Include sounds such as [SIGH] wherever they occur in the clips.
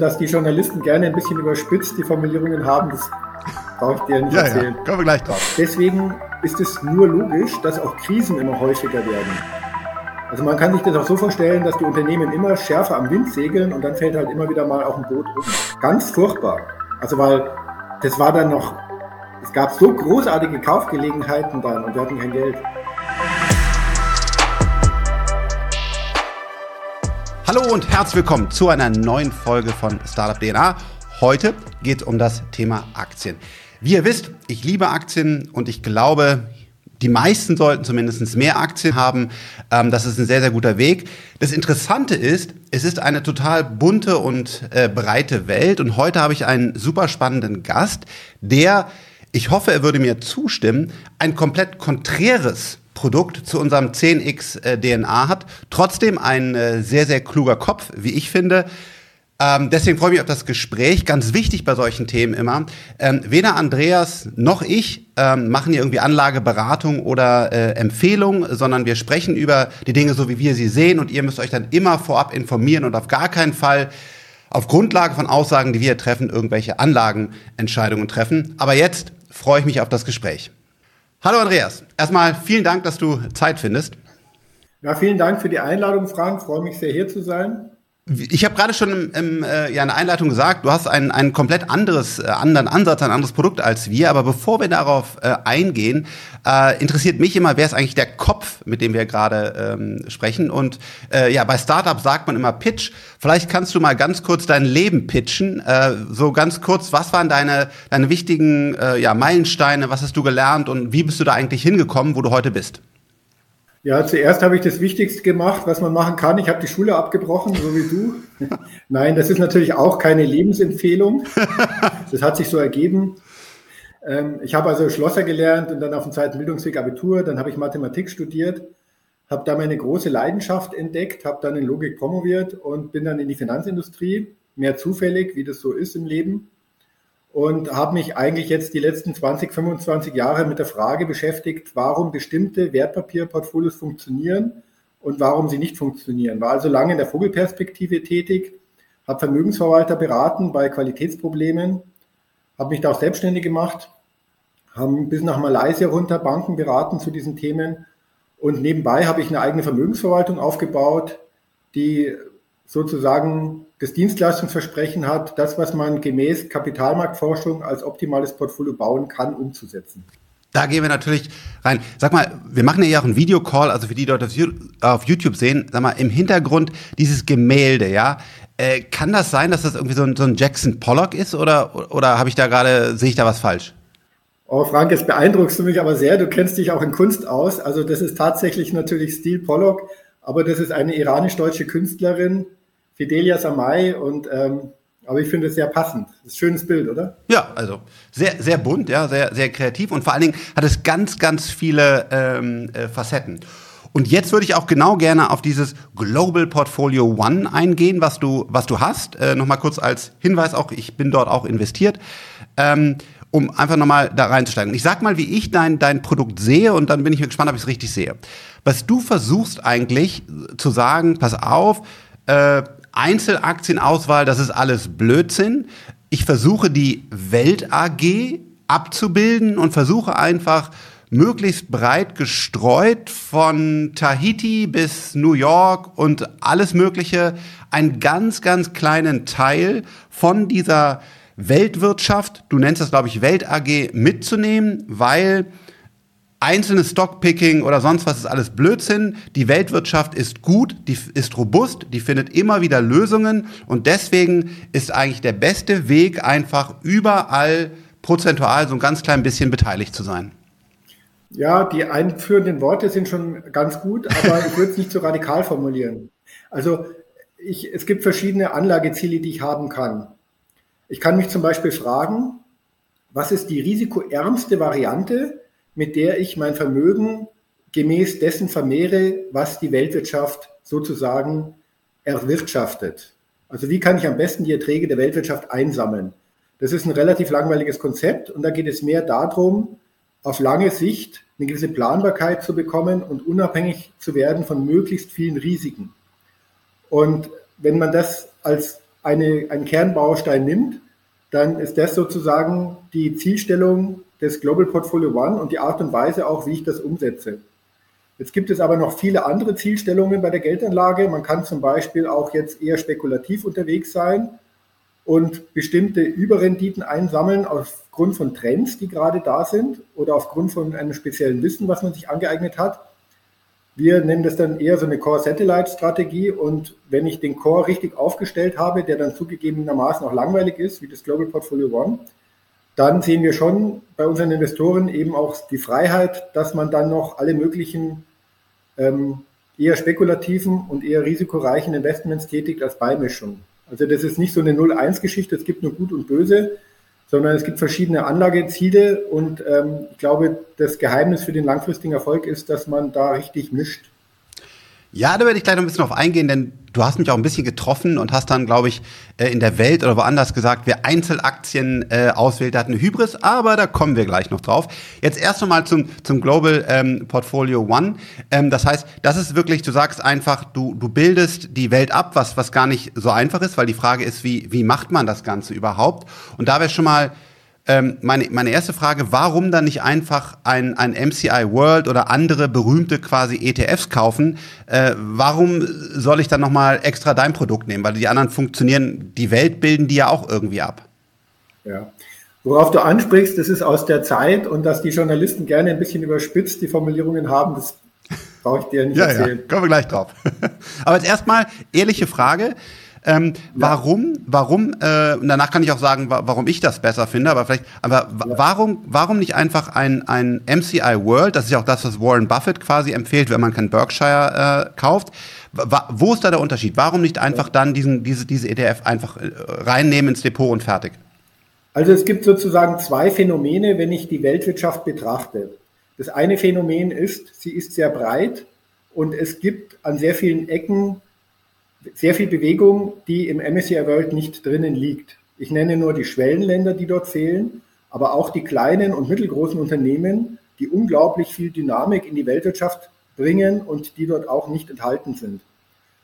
Dass die Journalisten gerne ein bisschen überspitzt die Formulierungen haben, das brauche ich dir nicht ja, erzählen. Ja, kommen wir gleich drauf. Deswegen ist es nur logisch, dass auch Krisen immer häufiger werden. Also man kann sich das auch so vorstellen, dass die Unternehmen immer schärfer am Wind segeln und dann fällt halt immer wieder mal auf ein Boot um. Ganz furchtbar. Also weil das war dann noch, es gab so großartige Kaufgelegenheiten dann und wir hatten kein Geld. Hallo und herzlich willkommen zu einer neuen Folge von Startup DNA. Heute geht es um das Thema Aktien. Wie ihr wisst, ich liebe Aktien und ich glaube, die meisten sollten zumindest mehr Aktien haben. Ähm, das ist ein sehr, sehr guter Weg. Das Interessante ist, es ist eine total bunte und äh, breite Welt. Und heute habe ich einen super spannenden Gast, der, ich hoffe, er würde mir zustimmen, ein komplett konträres Produkt zu unserem 10x äh, DNA hat. Trotzdem ein äh, sehr, sehr kluger Kopf, wie ich finde. Ähm, deswegen freue ich mich auf das Gespräch. Ganz wichtig bei solchen Themen immer. Ähm, weder Andreas noch ich ähm, machen hier irgendwie Anlageberatung oder äh, Empfehlung, sondern wir sprechen über die Dinge so, wie wir sie sehen. Und ihr müsst euch dann immer vorab informieren und auf gar keinen Fall auf Grundlage von Aussagen, die wir treffen, irgendwelche Anlagenentscheidungen treffen. Aber jetzt freue ich mich auf das Gespräch. Hallo Andreas, erstmal vielen Dank, dass du Zeit findest. Ja, vielen Dank für die Einladung, Frank. Freue mich sehr, hier zu sein. Ich habe gerade schon im, im, äh, ja, in der Einleitung gesagt, du hast ein, ein komplett anderes, äh, anderen Ansatz, ein anderes Produkt als wir. Aber bevor wir darauf äh, eingehen, äh, interessiert mich immer, wer ist eigentlich der Kopf, mit dem wir gerade ähm, sprechen. Und äh, ja, bei Startup sagt man immer Pitch. Vielleicht kannst du mal ganz kurz dein Leben pitchen. Äh, so ganz kurz, was waren deine, deine wichtigen äh, ja, Meilensteine? Was hast du gelernt und wie bist du da eigentlich hingekommen, wo du heute bist? Ja, zuerst habe ich das Wichtigste gemacht, was man machen kann. Ich habe die Schule abgebrochen, so wie du. [LAUGHS] Nein, das ist natürlich auch keine Lebensempfehlung. [LAUGHS] Das hat sich so ergeben. Ähm, ich habe also Schlosser gelernt und dann auf dem zweiten Bildungsweg Abitur. Dann habe ich Mathematik studiert, habe da meine große Leidenschaft entdeckt, habe dann in Logik promoviert und bin dann in die Finanzindustrie. Mehr zufällig, wie das so ist im Leben und habe mich eigentlich jetzt die letzten 20, 25 Jahre mit der Frage beschäftigt, warum bestimmte Wertpapierportfolios funktionieren und warum sie nicht funktionieren. War also lange in der Vogelperspektive tätig, habe Vermögensverwalter beraten bei Qualitätsproblemen, habe mich da auch selbstständig gemacht, haben bis nach Malaysia runter Banken beraten zu diesen Themen und nebenbei habe ich eine eigene Vermögensverwaltung aufgebaut, die sozusagen das Dienstleistungsversprechen hat, das, was man gemäß Kapitalmarktforschung als optimales Portfolio bauen kann, umzusetzen. Da gehen wir natürlich rein. Sag mal, wir machen ja auch einen Videocall, also für die Leute auf YouTube sehen, sag mal, im Hintergrund dieses Gemälde, ja. Äh, kann das sein, dass das irgendwie so ein, so ein Jackson Pollock ist oder, oder habe ich da gerade, sehe ich da was falsch? Oh, Frank, jetzt beeindruckst du mich aber sehr. Du kennst dich auch in Kunst aus. Also das ist tatsächlich natürlich Stil Pollock, aber das ist eine iranisch-deutsche Künstlerin, Fidelia Samai und ähm, aber ich finde es sehr passend. Das ist ein schönes Bild, oder? Ja, also sehr, sehr bunt, ja, sehr, sehr kreativ und vor allen Dingen hat es ganz, ganz viele ähm, äh, Facetten. Und jetzt würde ich auch genau gerne auf dieses Global Portfolio One eingehen, was du, was du hast. Äh, nochmal kurz als Hinweis auch, ich bin dort auch investiert. Ähm, um einfach nochmal da reinzusteigen. Ich sag mal, wie ich dein, dein Produkt sehe und dann bin ich gespannt, ob ich es richtig sehe. Was du versuchst eigentlich zu sagen, pass auf, äh, Einzelaktienauswahl, das ist alles Blödsinn. Ich versuche die Welt AG abzubilden und versuche einfach möglichst breit gestreut von Tahiti bis New York und alles Mögliche einen ganz, ganz kleinen Teil von dieser Weltwirtschaft, du nennst das, glaube ich, Welt AG, mitzunehmen, weil einzelnes Stockpicking oder sonst was ist alles Blödsinn. Die Weltwirtschaft ist gut, die ist robust, die findet immer wieder Lösungen und deswegen ist eigentlich der beste Weg einfach überall prozentual so ein ganz klein bisschen beteiligt zu sein. Ja, die einführenden Worte sind schon ganz gut, aber ich würde es nicht so radikal formulieren. Also ich, es gibt verschiedene Anlageziele, die ich haben kann. Ich kann mich zum Beispiel fragen, was ist die risikoärmste Variante, mit der ich mein Vermögen gemäß dessen vermehre, was die Weltwirtschaft sozusagen erwirtschaftet. Also wie kann ich am besten die Erträge der Weltwirtschaft einsammeln? Das ist ein relativ langweiliges Konzept und da geht es mehr darum, auf lange Sicht eine gewisse Planbarkeit zu bekommen und unabhängig zu werden von möglichst vielen Risiken. Und wenn man das als eine, einen Kernbaustein nimmt, dann ist das sozusagen die Zielstellung des Global Portfolio One und die Art und Weise auch, wie ich das umsetze. Jetzt gibt es aber noch viele andere Zielstellungen bei der Geldanlage. Man kann zum Beispiel auch jetzt eher spekulativ unterwegs sein und bestimmte Überrenditen einsammeln aufgrund von Trends, die gerade da sind oder aufgrund von einem speziellen Wissen, was man sich angeeignet hat. Wir nennen das dann eher so eine Core-Satellite-Strategie und wenn ich den Core richtig aufgestellt habe, der dann zugegebenermaßen auch langweilig ist, wie das Global Portfolio One, dann sehen wir schon bei unseren Investoren eben auch die Freiheit, dass man dann noch alle möglichen ähm, eher spekulativen und eher risikoreichen Investments tätigt als Beimischung. Also das ist nicht so eine 0-1-Geschichte, es gibt nur Gut und Böse, sondern es gibt verschiedene Anlageziele und ähm, ich glaube, das Geheimnis für den langfristigen Erfolg ist, dass man da richtig mischt. Ja, da werde ich gleich noch ein bisschen drauf eingehen, denn du hast mich auch ein bisschen getroffen und hast dann, glaube ich, äh, in der Welt oder woanders gesagt, wer Einzelaktien äh, auswählt, der hat eine Hybris, aber da kommen wir gleich noch drauf. Jetzt erst einmal zum, zum Global ähm, Portfolio One. Ähm, das heißt, das ist wirklich, du sagst einfach, du, du bildest die Welt ab, was, was gar nicht so einfach ist, weil die Frage ist, wie, wie macht man das Ganze überhaupt? Und da wäre schon mal ähm, meine, meine erste Frage, warum dann nicht einfach ein, ein MCI World oder andere berühmte quasi ETFs kaufen? Äh, warum soll ich dann nochmal extra dein Produkt nehmen? Weil die anderen funktionieren, die Welt bilden die ja auch irgendwie ab. Ja. Worauf du ansprichst, das ist aus der Zeit und dass die Journalisten gerne ein bisschen überspitzt die Formulierungen haben, das brauche ich dir nicht ja, erzählen. Ja, kommen wir gleich drauf. [LAUGHS] Aber jetzt erstmal ehrliche Frage. Ähm, ja. Warum, warum, äh, und danach kann ich auch sagen, warum ich das besser finde, aber vielleicht, aber ja. warum, warum nicht einfach ein, ein MCI World, das ist ja auch das, was Warren Buffett quasi empfiehlt, wenn man kein Berkshire äh, kauft. wo ist da der Unterschied? Warum nicht einfach dann diesen, diese, diese ETF einfach äh, reinnehmen ins Depot und fertig? Also es gibt sozusagen zwei Phänomene, wenn ich die Weltwirtschaft betrachte. Das eine Phänomen ist, sie ist sehr breit und es gibt an sehr vielen Ecken sehr viel Bewegung, die im MSCI World nicht drinnen liegt. Ich nenne nur die Schwellenländer, die dort fehlen, aber auch die kleinen und mittelgroßen Unternehmen, die unglaublich viel Dynamik in die Weltwirtschaft bringen und die dort auch nicht enthalten sind.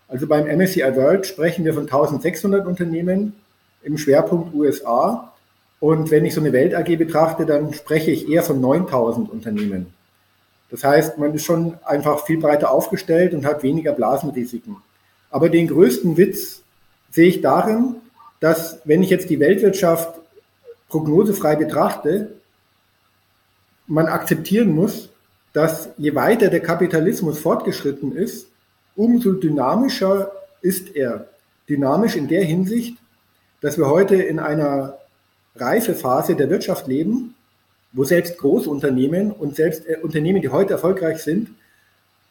Also beim MSCI World sprechen wir von 1600 Unternehmen im Schwerpunkt USA. Und wenn ich so eine Welt AG betrachte, dann spreche ich eher von 9000 Unternehmen. Das heißt, man ist schon einfach viel breiter aufgestellt und hat weniger Blasenrisiken. Aber den größten Witz sehe ich darin, dass wenn ich jetzt die Weltwirtschaft prognosefrei betrachte, man akzeptieren muss, dass je weiter der Kapitalismus fortgeschritten ist, umso dynamischer ist er. Dynamisch in der Hinsicht, dass wir heute in einer Reifephase der Wirtschaft leben, wo selbst Großunternehmen und selbst äh, Unternehmen, die heute erfolgreich sind,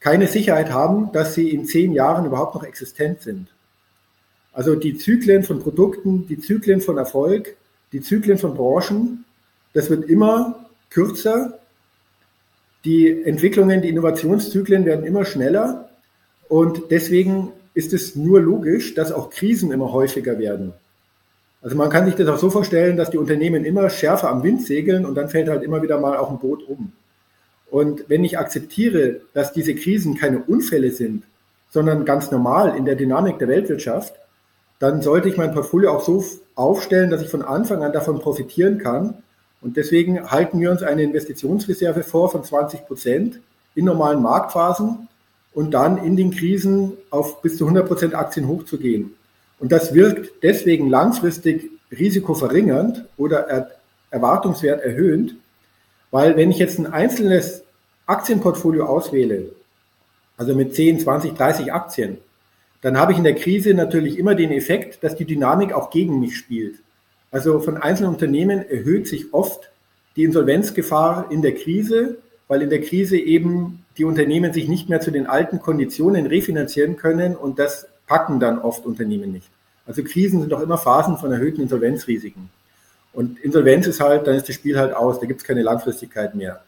keine Sicherheit haben, dass sie in zehn Jahren überhaupt noch existent sind. Also die Zyklen von Produkten, die Zyklen von Erfolg, die Zyklen von Branchen, das wird immer kürzer. Die Entwicklungen, die Innovationszyklen werden immer schneller. Und deswegen ist es nur logisch, dass auch Krisen immer häufiger werden. Also man kann sich das auch so vorstellen, dass die Unternehmen immer schärfer am Wind segeln und dann fällt halt immer wieder mal auch ein Boot um. Und wenn ich akzeptiere, dass diese Krisen keine Unfälle sind, sondern ganz normal in der Dynamik der Weltwirtschaft, dann sollte ich mein Portfolio auch so aufstellen, dass ich von Anfang an davon profitieren kann. Und deswegen halten wir uns eine Investitionsreserve vor von 20 Prozent in normalen Marktphasen und dann in den Krisen auf bis zu 100 Prozent Aktien hochzugehen. Und das wirkt deswegen langfristig risikoverringernd oder Erwartungswert erhöhend, weil wenn ich jetzt ein einzelnes Aktienportfolio auswähle, also mit 10, 20, 30 Aktien, dann habe ich in der Krise natürlich immer den Effekt, dass die Dynamik auch gegen mich spielt. Also von einzelnen Unternehmen erhöht sich oft die Insolvenzgefahr in der Krise, weil in der Krise eben die Unternehmen sich nicht mehr zu den alten Konditionen refinanzieren können und das packen dann oft Unternehmen nicht. Also Krisen sind doch immer Phasen von erhöhten Insolvenzrisiken. Und Insolvenz ist halt, dann ist das Spiel halt aus, da gibt es keine Langfristigkeit mehr.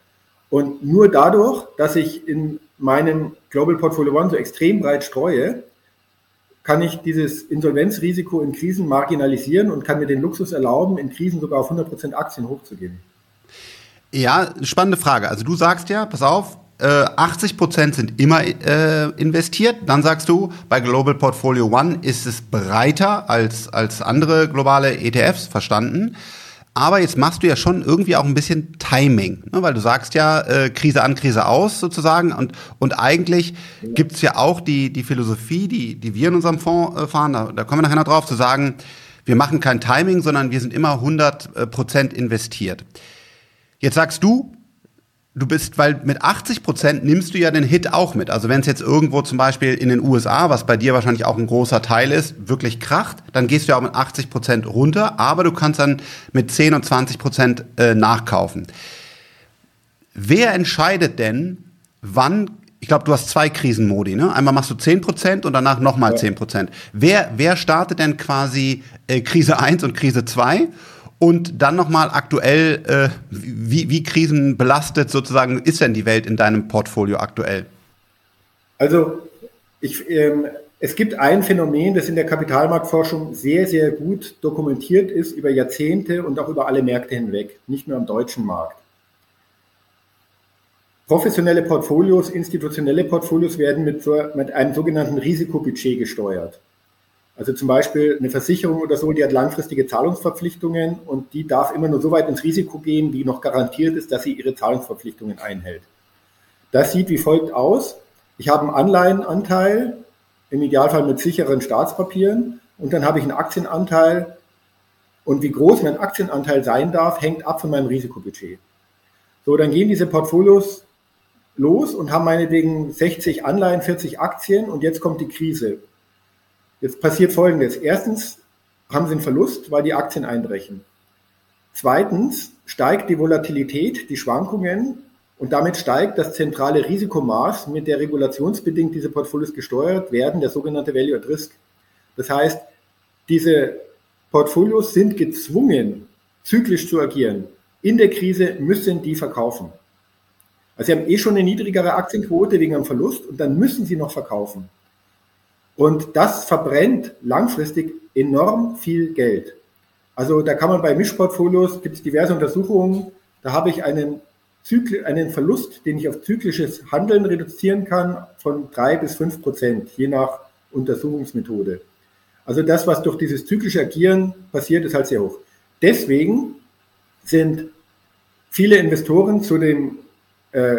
Und nur dadurch, dass ich in meinem Global Portfolio One so extrem breit streue, kann ich dieses Insolvenzrisiko in Krisen marginalisieren und kann mir den Luxus erlauben, in Krisen sogar auf 100% Aktien hochzugehen. Ja, spannende Frage. Also du sagst ja, pass auf, äh, 80 Prozent sind immer äh, investiert. Dann sagst du, bei Global Portfolio One ist es breiter als, als andere globale ETFs, verstanden. Aber jetzt machst du ja schon irgendwie auch ein bisschen Timing, ne? weil du sagst ja äh, Krise an, Krise aus sozusagen. Und, und eigentlich gibt's ja auch die, die Philosophie, die, die wir in unserem Fonds äh, fahren, da, da kommen wir nachher noch drauf, zu sagen, wir machen kein Timing, sondern wir sind immer 100 äh, Prozent investiert. Jetzt sagst du, du bist, weil mit 80 Prozent nimmst du ja den Hit auch mit. Also wenn es jetzt irgendwo zum Beispiel in den USA, was bei dir wahrscheinlich auch ein großer Teil ist, wirklich kracht, dann gehst du ja auch mit 80 Prozent runter, aber du kannst dann mit 10 und 20 Prozent äh, nachkaufen. Wer entscheidet denn, wann ich glaube, du hast zwei Krisenmodi, ne? Einmal machst du 10% und danach nochmal ja. 10%. Wer, wer startet denn quasi äh, Krise 1 und Krise 2? Und dann nochmal aktuell, äh, wie, wie krisenbelastet sozusagen ist denn die Welt in deinem Portfolio aktuell? Also ich, ähm, es gibt ein Phänomen, das in der Kapitalmarktforschung sehr, sehr gut dokumentiert ist über Jahrzehnte und auch über alle Märkte hinweg, nicht nur am deutschen Markt. Professionelle Portfolios, institutionelle Portfolios werden mit, mit einem sogenannten Risikobudget gesteuert. Also zum Beispiel eine Versicherung oder so, die hat langfristige Zahlungsverpflichtungen und die darf immer nur so weit ins Risiko gehen, wie noch garantiert ist, dass sie ihre Zahlungsverpflichtungen einhält. Das sieht wie folgt aus. Ich habe einen Anleihenanteil, im Idealfall mit sicheren Staatspapieren, und dann habe ich einen Aktienanteil. Und wie groß mein Aktienanteil sein darf, hängt ab von meinem Risikobudget. So, dann gehen diese Portfolios los und haben meinetwegen 60 Anleihen, 40 Aktien und jetzt kommt die Krise. Jetzt passiert Folgendes. Erstens haben sie einen Verlust, weil die Aktien einbrechen. Zweitens steigt die Volatilität, die Schwankungen und damit steigt das zentrale Risikomaß, mit der regulationsbedingt diese Portfolios gesteuert werden, der sogenannte Value at Risk. Das heißt, diese Portfolios sind gezwungen, zyklisch zu agieren. In der Krise müssen die verkaufen. Also sie haben eh schon eine niedrigere Aktienquote wegen einem Verlust und dann müssen sie noch verkaufen. Und das verbrennt langfristig enorm viel Geld. Also da kann man bei Mischportfolios, gibt es diverse Untersuchungen, da habe ich einen, Zykl einen Verlust, den ich auf zyklisches Handeln reduzieren kann, von drei bis fünf Prozent, je nach Untersuchungsmethode. Also das, was durch dieses zyklische Agieren passiert, ist halt sehr hoch. Deswegen sind viele Investoren zu dem, äh,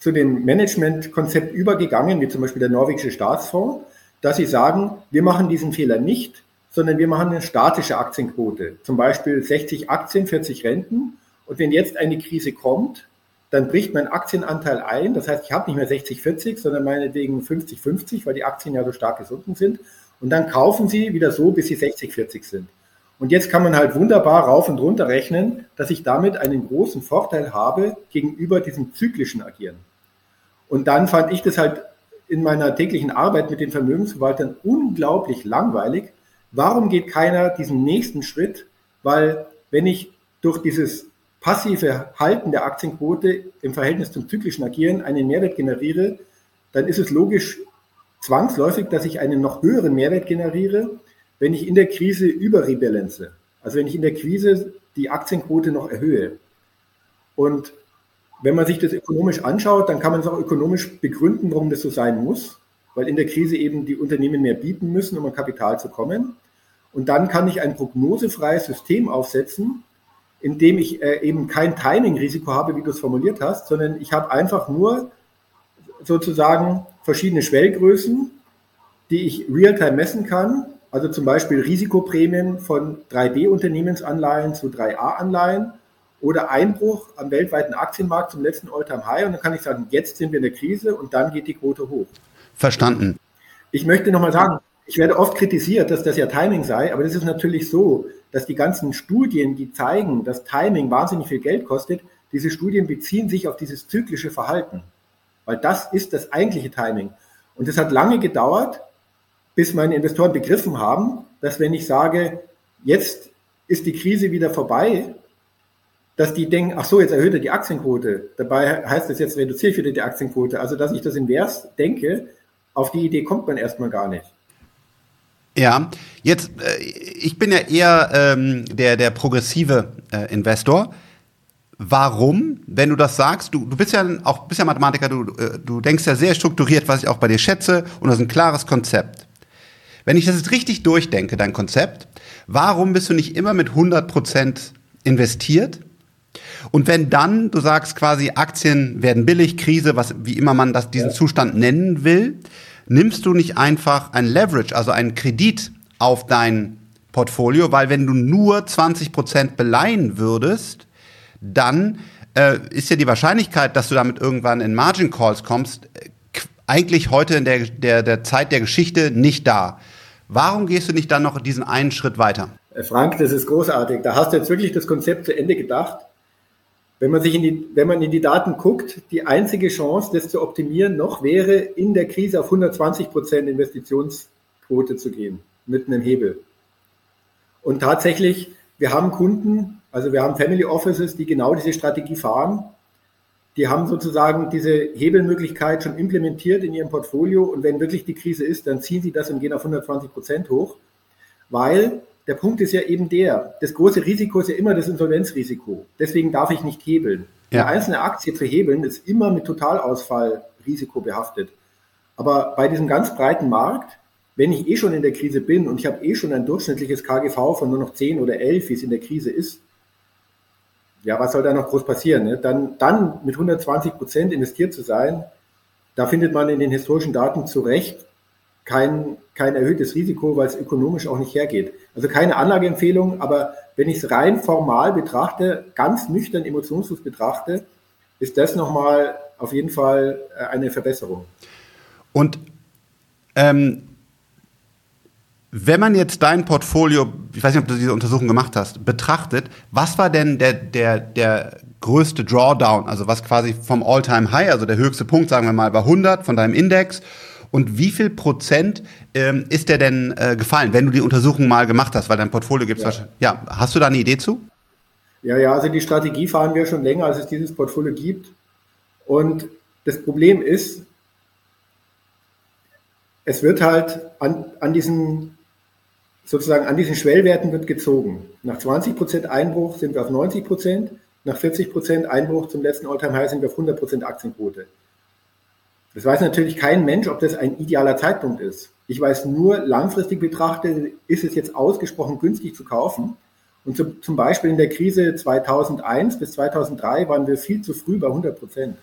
zu dem Managementkonzept übergegangen, wie zum Beispiel der norwegische Staatsfonds, dass sie sagen, wir machen diesen Fehler nicht, sondern wir machen eine statische Aktienquote. Zum Beispiel 60 Aktien, 40 Renten. Und wenn jetzt eine Krise kommt, dann bricht mein Aktienanteil ein. Das heißt, ich habe nicht mehr 60-40, sondern meinetwegen 50-50, weil die Aktien ja so stark gesunken sind. Und dann kaufen sie wieder so, bis sie 60-40 sind. Und jetzt kann man halt wunderbar rauf und runter rechnen, dass ich damit einen großen Vorteil habe gegenüber diesem zyklischen Agieren. Und dann fand ich das halt in meiner täglichen Arbeit mit den Vermögensverwaltern unglaublich langweilig. Warum geht keiner diesen nächsten Schritt? Weil wenn ich durch dieses passive Halten der Aktienquote im Verhältnis zum zyklischen Agieren einen Mehrwert generiere, dann ist es logisch zwangsläufig, dass ich einen noch höheren Mehrwert generiere, wenn ich in der Krise überrebalance. Also wenn ich in der Krise die Aktienquote noch erhöhe. Und wenn man sich das ökonomisch anschaut, dann kann man es auch ökonomisch begründen, warum das so sein muss, weil in der Krise eben die Unternehmen mehr bieten müssen, um an Kapital zu kommen. Und dann kann ich ein prognosefreies System aufsetzen, in dem ich äh, eben kein Timing-Risiko habe, wie du es formuliert hast, sondern ich habe einfach nur sozusagen verschiedene Schwellgrößen, die ich real-time messen kann. Also zum Beispiel Risikoprämien von 3B-Unternehmensanleihen zu 3A-Anleihen oder Einbruch am weltweiten Aktienmarkt zum letzten All-Time-High und dann kann ich sagen, jetzt sind wir in der Krise und dann geht die Quote hoch. Verstanden. Ich möchte nochmal sagen, ich werde oft kritisiert, dass das ja Timing sei, aber das ist natürlich so, dass die ganzen Studien, die zeigen, dass Timing wahnsinnig viel Geld kostet, diese Studien beziehen sich auf dieses zyklische Verhalten. Weil das ist das eigentliche Timing. Und es hat lange gedauert, bis meine Investoren begriffen haben, dass wenn ich sage, jetzt ist die Krise wieder vorbei, dass die denken, ach so, jetzt erhöht er die Aktienquote. Dabei heißt es, jetzt reduziere ich wieder die Aktienquote. Also, dass ich das invers denke, auf die Idee kommt man erstmal gar nicht. Ja, jetzt, äh, ich bin ja eher ähm, der, der progressive äh, Investor. warum, wenn du das sagst, du, du bist ja auch bist ja Mathematiker, du, äh, du denkst ja sehr strukturiert, was ich auch bei dir schätze, und das ist ein klares Konzept. Wenn ich das jetzt richtig durchdenke, dein Konzept, warum bist du nicht immer mit 100 Prozent investiert? Und wenn dann, du sagst quasi, Aktien werden billig, Krise, was, wie immer man das, diesen ja. Zustand nennen will, nimmst du nicht einfach ein Leverage, also einen Kredit auf dein Portfolio, weil wenn du nur 20 Prozent beleihen würdest, dann äh, ist ja die Wahrscheinlichkeit, dass du damit irgendwann in Margin Calls kommst, äh, eigentlich heute in der, der, der Zeit der Geschichte nicht da. Warum gehst du nicht dann noch diesen einen Schritt weiter? Äh, Frank, das ist großartig. Da hast du jetzt wirklich das Konzept zu Ende gedacht. Wenn man sich in die, wenn man in die Daten guckt, die einzige Chance, das zu optimieren, noch wäre, in der Krise auf 120 Prozent Investitionsquote zu gehen, mit einem Hebel. Und tatsächlich, wir haben Kunden, also wir haben Family Offices, die genau diese Strategie fahren. Die haben sozusagen diese Hebelmöglichkeit schon implementiert in ihrem Portfolio und wenn wirklich die Krise ist, dann ziehen sie das und gehen auf 120 Prozent hoch, weil der Punkt ist ja eben der, das große Risiko ist ja immer das Insolvenzrisiko. Deswegen darf ich nicht hebeln. Ja. Eine einzelne Aktie zu hebeln ist immer mit Totalausfallrisiko behaftet. Aber bei diesem ganz breiten Markt, wenn ich eh schon in der Krise bin und ich habe eh schon ein durchschnittliches KGV von nur noch 10 oder 11, wie es in der Krise ist, ja, was soll da noch groß passieren? Ne? Dann, dann mit 120 Prozent investiert zu sein, da findet man in den historischen Daten zu Recht kein, kein erhöhtes Risiko, weil es ökonomisch auch nicht hergeht. Also keine Anlageempfehlung, aber wenn ich es rein formal betrachte, ganz nüchtern emotionslos betrachte, ist das nochmal auf jeden Fall äh, eine Verbesserung. Und ähm, wenn man jetzt dein Portfolio, ich weiß nicht, ob du diese Untersuchung gemacht hast, betrachtet, was war denn der, der, der größte Drawdown, also was quasi vom All-Time-High, also der höchste Punkt, sagen wir mal, bei 100 von deinem Index und wie viel Prozent ähm, ist der denn äh, gefallen, wenn du die Untersuchung mal gemacht hast, weil dein Portfolio gibt es ja. wahrscheinlich. Ja, hast du da eine Idee zu? Ja, ja, also die Strategie fahren wir schon länger, als es dieses Portfolio gibt. Und das Problem ist, es wird halt an, an diesen sozusagen an diesen Schwellwerten wird gezogen. Nach 20 Prozent Einbruch sind wir auf 90 Prozent, nach 40 Prozent Einbruch zum letzten Alltime-High sind wir auf 100 Prozent Aktienquote. Das weiß natürlich kein Mensch, ob das ein idealer Zeitpunkt ist. Ich weiß nur, langfristig betrachtet, ist es jetzt ausgesprochen günstig zu kaufen. Und zu, zum Beispiel in der Krise 2001 bis 2003 waren wir viel zu früh bei 100 Prozent.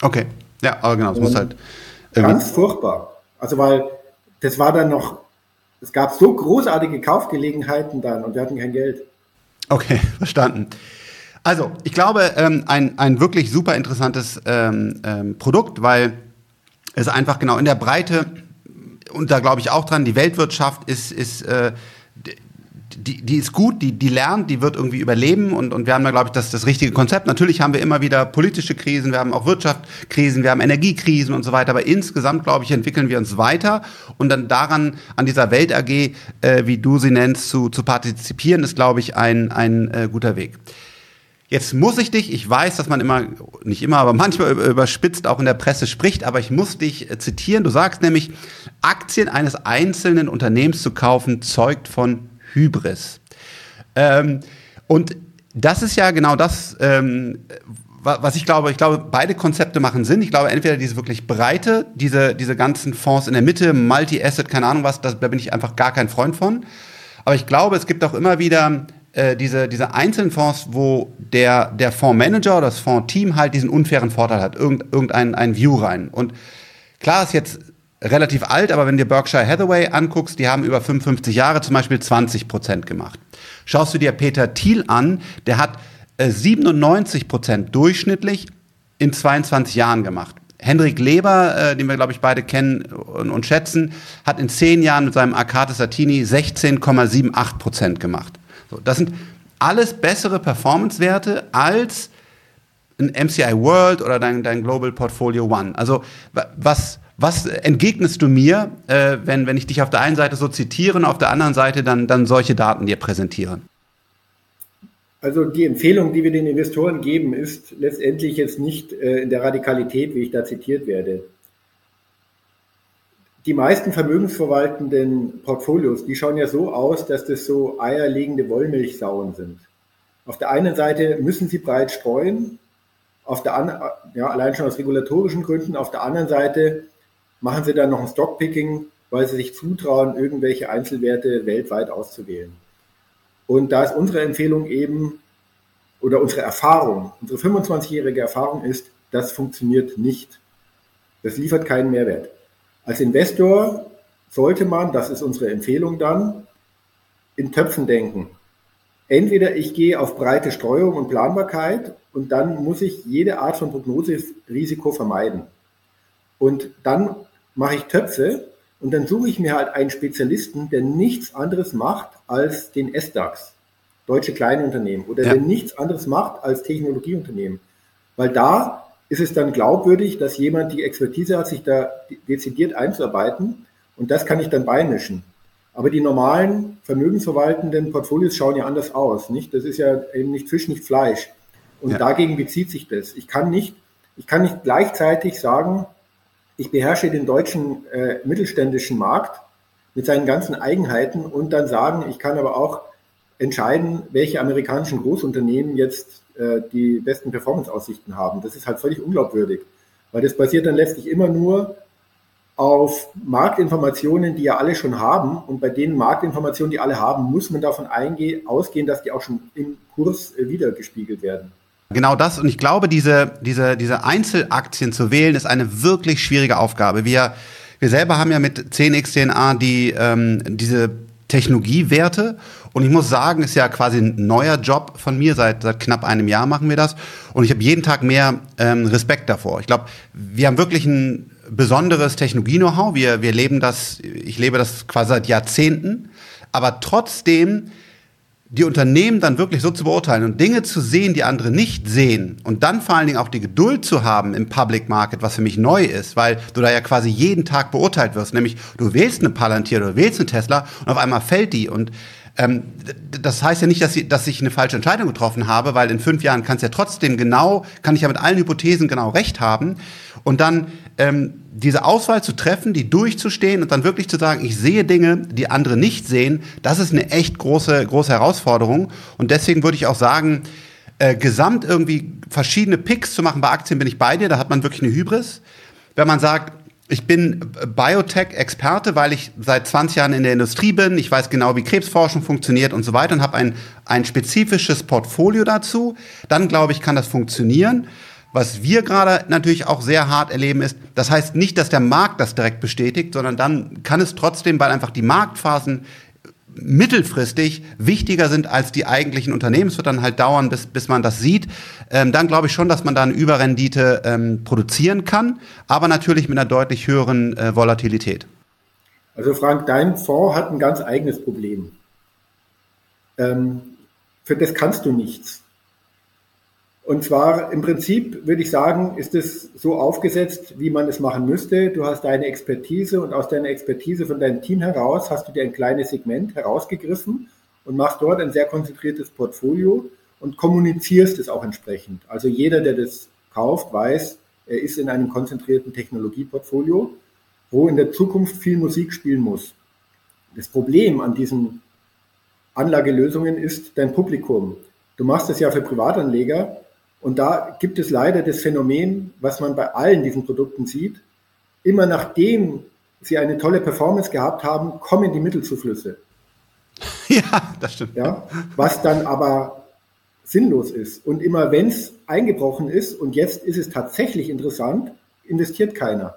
Okay, ja, aber genau, es muss halt. Ganz furchtbar. Also, weil das war dann noch, es gab so großartige Kaufgelegenheiten dann und wir hatten kein Geld. Okay, [LAUGHS] verstanden. Also, ich glaube, ähm, ein, ein wirklich super interessantes ähm, ähm, Produkt, weil ist einfach genau in der Breite, und da glaube ich auch dran, die Weltwirtschaft ist, ist äh, die, die ist gut, die, die lernt, die wird irgendwie überleben und, und wir haben da, glaube ich, das, das richtige Konzept. Natürlich haben wir immer wieder politische Krisen, wir haben auch Wirtschaftskrisen, wir haben Energiekrisen und so weiter, aber insgesamt, glaube ich, entwickeln wir uns weiter und dann daran, an dieser Welt AG, äh, wie du sie nennst, zu, zu partizipieren, ist, glaube ich, ein, ein äh, guter Weg. Jetzt muss ich dich, ich weiß, dass man immer, nicht immer, aber manchmal überspitzt auch in der Presse spricht, aber ich muss dich äh, zitieren. Du sagst nämlich, Aktien eines einzelnen Unternehmens zu kaufen, zeugt von Hybris. Ähm, und das ist ja genau das, ähm, was ich glaube, ich glaube, beide Konzepte machen Sinn. Ich glaube, entweder diese wirklich breite, diese, diese ganzen Fonds in der Mitte, Multi-Asset, keine Ahnung was, das, da bin ich einfach gar kein Freund von. Aber ich glaube, es gibt auch immer wieder äh, diese, diese einzelnen Fonds, wo der, der Fondsmanager oder das Fondsteam halt diesen unfairen Vorteil hat, irgend, irgendein ein View rein. Und klar ist jetzt relativ alt, aber wenn dir Berkshire Hathaway anguckst, die haben über 55 Jahre zum Beispiel 20 Prozent gemacht. Schaust du dir Peter Thiel an, der hat äh, 97 Prozent durchschnittlich in 22 Jahren gemacht. Hendrik Leber, äh, den wir, glaube ich, beide kennen und, und, schätzen, hat in zehn Jahren mit seinem Arcade Satini 16,78 Prozent gemacht. So, das sind alles bessere Performance-Werte als ein MCI World oder dein, dein Global Portfolio One. Also was, was entgegnest du mir, äh, wenn, wenn ich dich auf der einen Seite so zitiere und auf der anderen Seite dann, dann solche Daten dir präsentieren? Also die Empfehlung, die wir den Investoren geben, ist letztendlich jetzt nicht äh, in der Radikalität, wie ich da zitiert werde die meisten vermögensverwaltenden Portfolios, die schauen ja so aus, dass das so eierlegende Wollmilchsauen sind. Auf der einen Seite müssen sie breit streuen, auf der anderen, ja, allein schon aus regulatorischen Gründen. Auf der anderen Seite machen sie dann noch ein Stockpicking, weil sie sich zutrauen, irgendwelche Einzelwerte weltweit auszuwählen. Und da ist unsere Empfehlung eben, oder unsere Erfahrung, unsere 25-jährige Erfahrung ist, das funktioniert nicht. Das liefert keinen Mehrwert. Als Investor sollte man, das ist unsere Empfehlung dann, in Töpfen denken. Entweder ich gehe auf breite Streuung und Planbarkeit und dann muss ich jede Art von Prognoserisiko vermeiden. Und dann mache ich Töpfe und dann suche ich mir halt einen Spezialisten, der nichts anderes macht als den S-DAX, deutsche kleine Unternehmen, oder ja. der nichts anderes macht als Technologieunternehmen. Weil da ist es dann glaubwürdig, dass jemand die Expertise hat, sich da dezidiert einzuarbeiten und das kann ich dann beimischen. Aber die normalen vermögensverwaltenden Portfolios schauen ja anders aus, nicht? Das ist ja eben nicht Fisch, nicht Fleisch. Und ja. dagegen bezieht sich das. Ich kann nicht, ich kann nicht gleichzeitig sagen, ich beherrsche den deutschen äh, mittelständischen Markt mit seinen ganzen Eigenheiten und dann sagen, ich kann aber auch entscheiden, welche amerikanischen Großunternehmen jetzt äh, die besten Performance-Aussichten haben. Das ist halt völlig unglaubwürdig, weil das basiert dann letztlich immer nur auf Marktinformationen, die ja alle schon haben. Und bei den Marktinformationen, die alle haben, muss man davon eingehen, ausgehen, dass die auch schon im Kurs äh, wiedergespiegelt werden. Genau das. Und ich glaube, diese, diese, diese Einzelaktien zu wählen, ist eine wirklich schwierige Aufgabe. Wir, wir selber haben ja mit 10xDNA die, ähm, diese Technologiewerte. Und ich muss sagen, ist ja quasi ein neuer Job von mir. Seit, seit knapp einem Jahr machen wir das. Und ich habe jeden Tag mehr ähm, Respekt davor. Ich glaube, wir haben wirklich ein besonderes Technologie-Know-how. Wir, wir leben das, ich lebe das quasi seit Jahrzehnten. Aber trotzdem die Unternehmen dann wirklich so zu beurteilen und Dinge zu sehen, die andere nicht sehen und dann vor allen Dingen auch die Geduld zu haben im Public Market, was für mich neu ist, weil du da ja quasi jeden Tag beurteilt wirst, nämlich du wählst eine Palantir oder du wählst eine Tesla und auf einmal fällt die und ähm, das heißt ja nicht, dass ich, dass ich eine falsche Entscheidung getroffen habe, weil in fünf Jahren kann es ja trotzdem genau, kann ich ja mit allen Hypothesen genau recht haben. Und dann ähm, diese Auswahl zu treffen, die durchzustehen und dann wirklich zu sagen, ich sehe Dinge, die andere nicht sehen, das ist eine echt große, große Herausforderung. Und deswegen würde ich auch sagen, äh, gesamt irgendwie verschiedene Picks zu machen bei Aktien bin ich bei dir, da hat man wirklich eine Hybris. Wenn man sagt, ich bin Biotech-Experte, weil ich seit 20 Jahren in der Industrie bin. Ich weiß genau, wie Krebsforschung funktioniert und so weiter und habe ein, ein spezifisches Portfolio dazu. Dann glaube ich, kann das funktionieren. Was wir gerade natürlich auch sehr hart erleben ist, das heißt nicht, dass der Markt das direkt bestätigt, sondern dann kann es trotzdem, weil einfach die Marktphasen mittelfristig wichtiger sind als die eigentlichen Unternehmen. Es wird dann halt dauern, bis, bis man das sieht. Ähm, dann glaube ich schon, dass man da eine Überrendite ähm, produzieren kann, aber natürlich mit einer deutlich höheren äh, Volatilität. Also Frank, dein Fonds hat ein ganz eigenes Problem. Ähm, für das kannst du nichts. Und zwar im Prinzip würde ich sagen, ist es so aufgesetzt, wie man es machen müsste. Du hast deine Expertise und aus deiner Expertise von deinem Team heraus hast du dir ein kleines Segment herausgegriffen und machst dort ein sehr konzentriertes Portfolio und kommunizierst es auch entsprechend. Also jeder, der das kauft, weiß, er ist in einem konzentrierten Technologieportfolio, wo in der Zukunft viel Musik spielen muss. Das Problem an diesen Anlagelösungen ist dein Publikum. Du machst es ja für Privatanleger und da gibt es leider das Phänomen, was man bei allen diesen Produkten sieht. Immer nachdem sie eine tolle Performance gehabt haben, kommen die Mittelzuflüsse. [LAUGHS] Ja, das stimmt. Ja, was dann aber sinnlos ist. Und immer wenn es eingebrochen ist und jetzt ist es tatsächlich interessant, investiert keiner.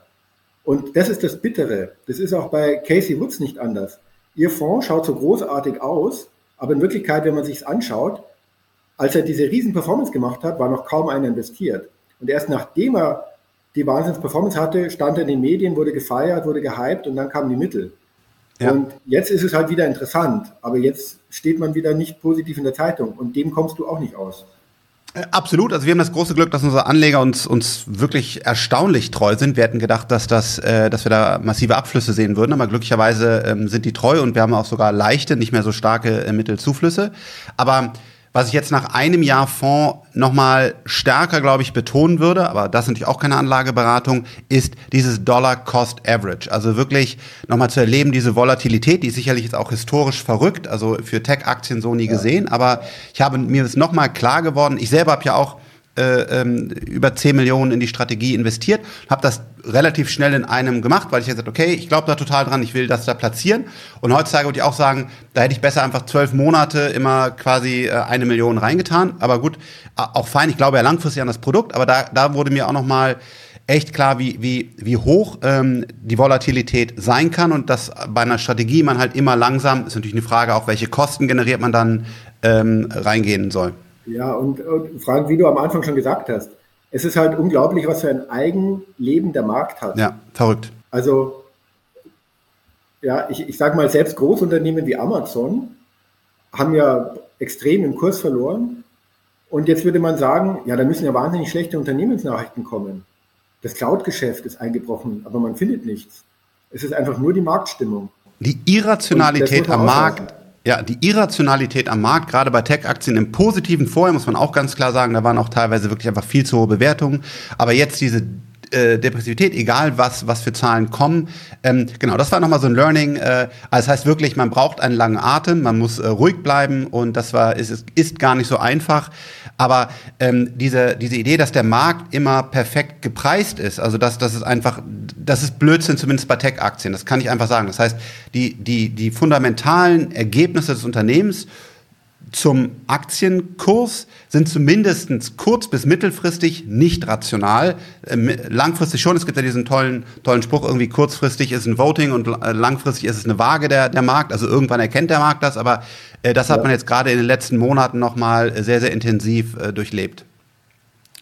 Und das ist das Bittere. Das ist auch bei Casey Woods nicht anders. Ihr Fonds schaut so großartig aus, aber in Wirklichkeit, wenn man sich es anschaut, als er diese riesen Performance gemacht hat, war noch kaum einer investiert. Und erst nachdem er die Wahnsinns-Performance hatte, stand er in den Medien, wurde gefeiert, wurde gehypt und dann kamen die Mittel. Ja. Und jetzt ist es halt wieder interessant, aber jetzt steht man wieder nicht positiv in der Zeitung und dem kommst du auch nicht aus. Äh, absolut. Also wir haben das große Glück, dass unsere Anleger uns, uns wirklich erstaunlich treu sind. Wir hätten gedacht, dass, das, äh, dass wir da massive Abflüsse sehen würden, aber glücklicherweise ähm, sind die treu und wir haben auch sogar leichte, nicht mehr so starke äh, Mittelzuflüsse. Aber Was ich jetzt nach einem Jahr Fonds nochmal stärker, glaube ich, betonen würde, aber das ist natürlich auch keine Anlageberatung, ist dieses Dollar Cost Average. Also wirklich nochmal zu erleben, diese Volatilität, die ist sicherlich jetzt auch historisch verrückt, also für Tech-Aktien so nie ja. gesehen, aber ich habe mir ist nochmal klar geworden, ich selber habe ja auch äh, ähm, über 10 Millionen in die Strategie investiert, habe das relativ schnell in einem gemacht, weil ich gesagt okay, ich glaube da total dran, ich will das da platzieren. Und heutzutage würde ich auch sagen, da hätte ich besser einfach zwölf Monate immer quasi äh, eine Million reingetan. Aber gut, auch fein, ich glaube ja langfristig an das Produkt, aber da, da wurde mir auch nochmal echt klar, wie, wie, wie hoch ähm, die Volatilität sein kann und dass bei einer Strategie man halt immer langsam, ist natürlich eine Frage auch, welche Kosten generiert man dann ähm, reingehen soll. Ja, und, und Frank, wie du am Anfang schon gesagt hast, es ist halt unglaublich, was für ein Eigenleben der Markt hat. Ja, verrückt. Also, ja, ich, ich sage mal, selbst Großunternehmen wie Amazon haben ja extrem im Kurs verloren. Und jetzt würde man sagen, ja, da müssen ja wahnsinnig schlechte Unternehmensnachrichten kommen. Das Cloud-Geschäft ist eingebrochen, aber man findet nichts. Es ist einfach nur die Marktstimmung. Die Irrationalität am Markt ja, die Irrationalität am Markt, gerade bei Tech-Aktien im Positiven vorher, muss man auch ganz klar sagen, da waren auch teilweise wirklich einfach viel zu hohe Bewertungen. Aber jetzt diese äh, Depressivität, egal was, was für Zahlen kommen. Ähm, genau, das war nochmal so ein Learning. Äh, also das heißt wirklich, man braucht einen langen Atem, man muss äh, ruhig bleiben und das war, ist, ist gar nicht so einfach. Aber ähm, diese, diese Idee, dass der Markt immer perfekt gepreist ist, also dass das ist einfach, das ist Blödsinn, zumindest bei Tech-Aktien, das kann ich einfach sagen. Das heißt, die, die, die fundamentalen Ergebnisse des Unternehmens zum Aktienkurs sind zumindest kurz- bis mittelfristig nicht rational. Ähm, langfristig schon. Es gibt ja diesen tollen, tollen Spruch, irgendwie kurzfristig ist ein Voting und langfristig ist es eine Waage der, der Markt. Also irgendwann erkennt der Markt das, aber äh, das hat man jetzt gerade in den letzten Monaten nochmal sehr, sehr intensiv äh, durchlebt.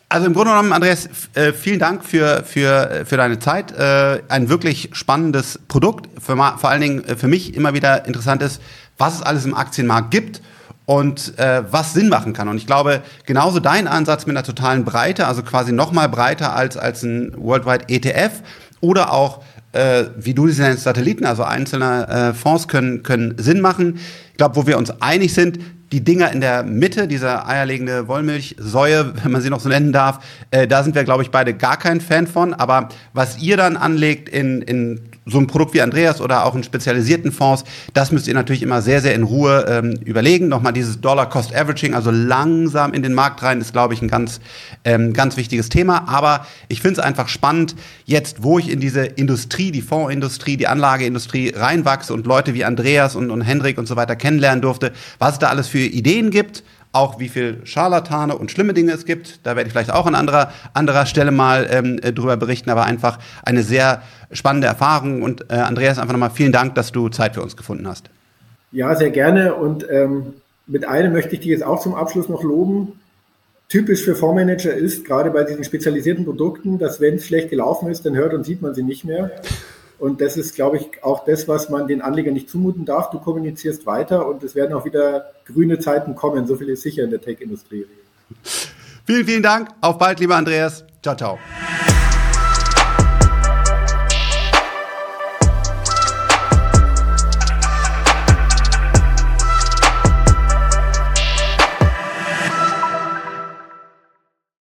Also im Grunde genommen, Andreas, äh, vielen Dank für, für, für deine Zeit. Ein wirklich spannendes Produkt. Für, vor allen Dingen für mich immer wieder interessant ist, was es alles im Aktienmarkt gibt und äh, was Sinn machen kann. Und ich glaube, genauso dein Ansatz mit einer totalen Breite, also quasi noch mal breiter als, als ein Worldwide ETF oder auch, äh, wie du sie nennst, Satelliten, also einzelne äh, Fonds können, können Sinn machen. Ich glaube, wo wir uns einig sind, die Dinger in der Mitte, dieser eierlegende Wollmilchsäue, wenn man sie noch so nennen darf, äh, da sind wir, glaube ich, beide gar kein Fan von. Aber was ihr dann anlegt in, in so ein Produkt wie Andreas oder auch in spezialisierten Fonds, das müsst ihr natürlich immer sehr, sehr in Ruhe ähm, überlegen. Nochmal dieses Dollar-Cost-Averaging, also langsam in den Markt rein, ist, glaube ich, ein ganz, ähm, ganz wichtiges Thema. Aber ich finde es einfach spannend, jetzt, wo ich in diese Industrie, die Fondsindustrie, die Anlageindustrie reinwachse und Leute wie Andreas und, und Hendrik und so weiter kennenlernen durfte, was es da alles für Ideen gibt auch wie viel Scharlatane und schlimme Dinge es gibt. Da werde ich vielleicht auch an anderer, anderer Stelle mal ähm, äh, drüber berichten, aber einfach eine sehr spannende Erfahrung. Und äh, Andreas, einfach nochmal vielen Dank, dass du Zeit für uns gefunden hast. Ja, sehr gerne. Und ähm, mit einem möchte ich dich jetzt auch zum Abschluss noch loben. Typisch für Fondsmanager ist, gerade bei diesen spezialisierten Produkten, dass wenn es schlecht gelaufen ist, dann hört und sieht man sie nicht mehr. Und das ist, glaube ich, auch das, was man den Anlegern nicht zumuten darf. Du kommunizierst weiter und es werden auch wieder grüne Zeiten kommen. So viel ist sicher in der Tech-Industrie. Vielen, vielen Dank. Auf bald, lieber Andreas. Ciao, ciao.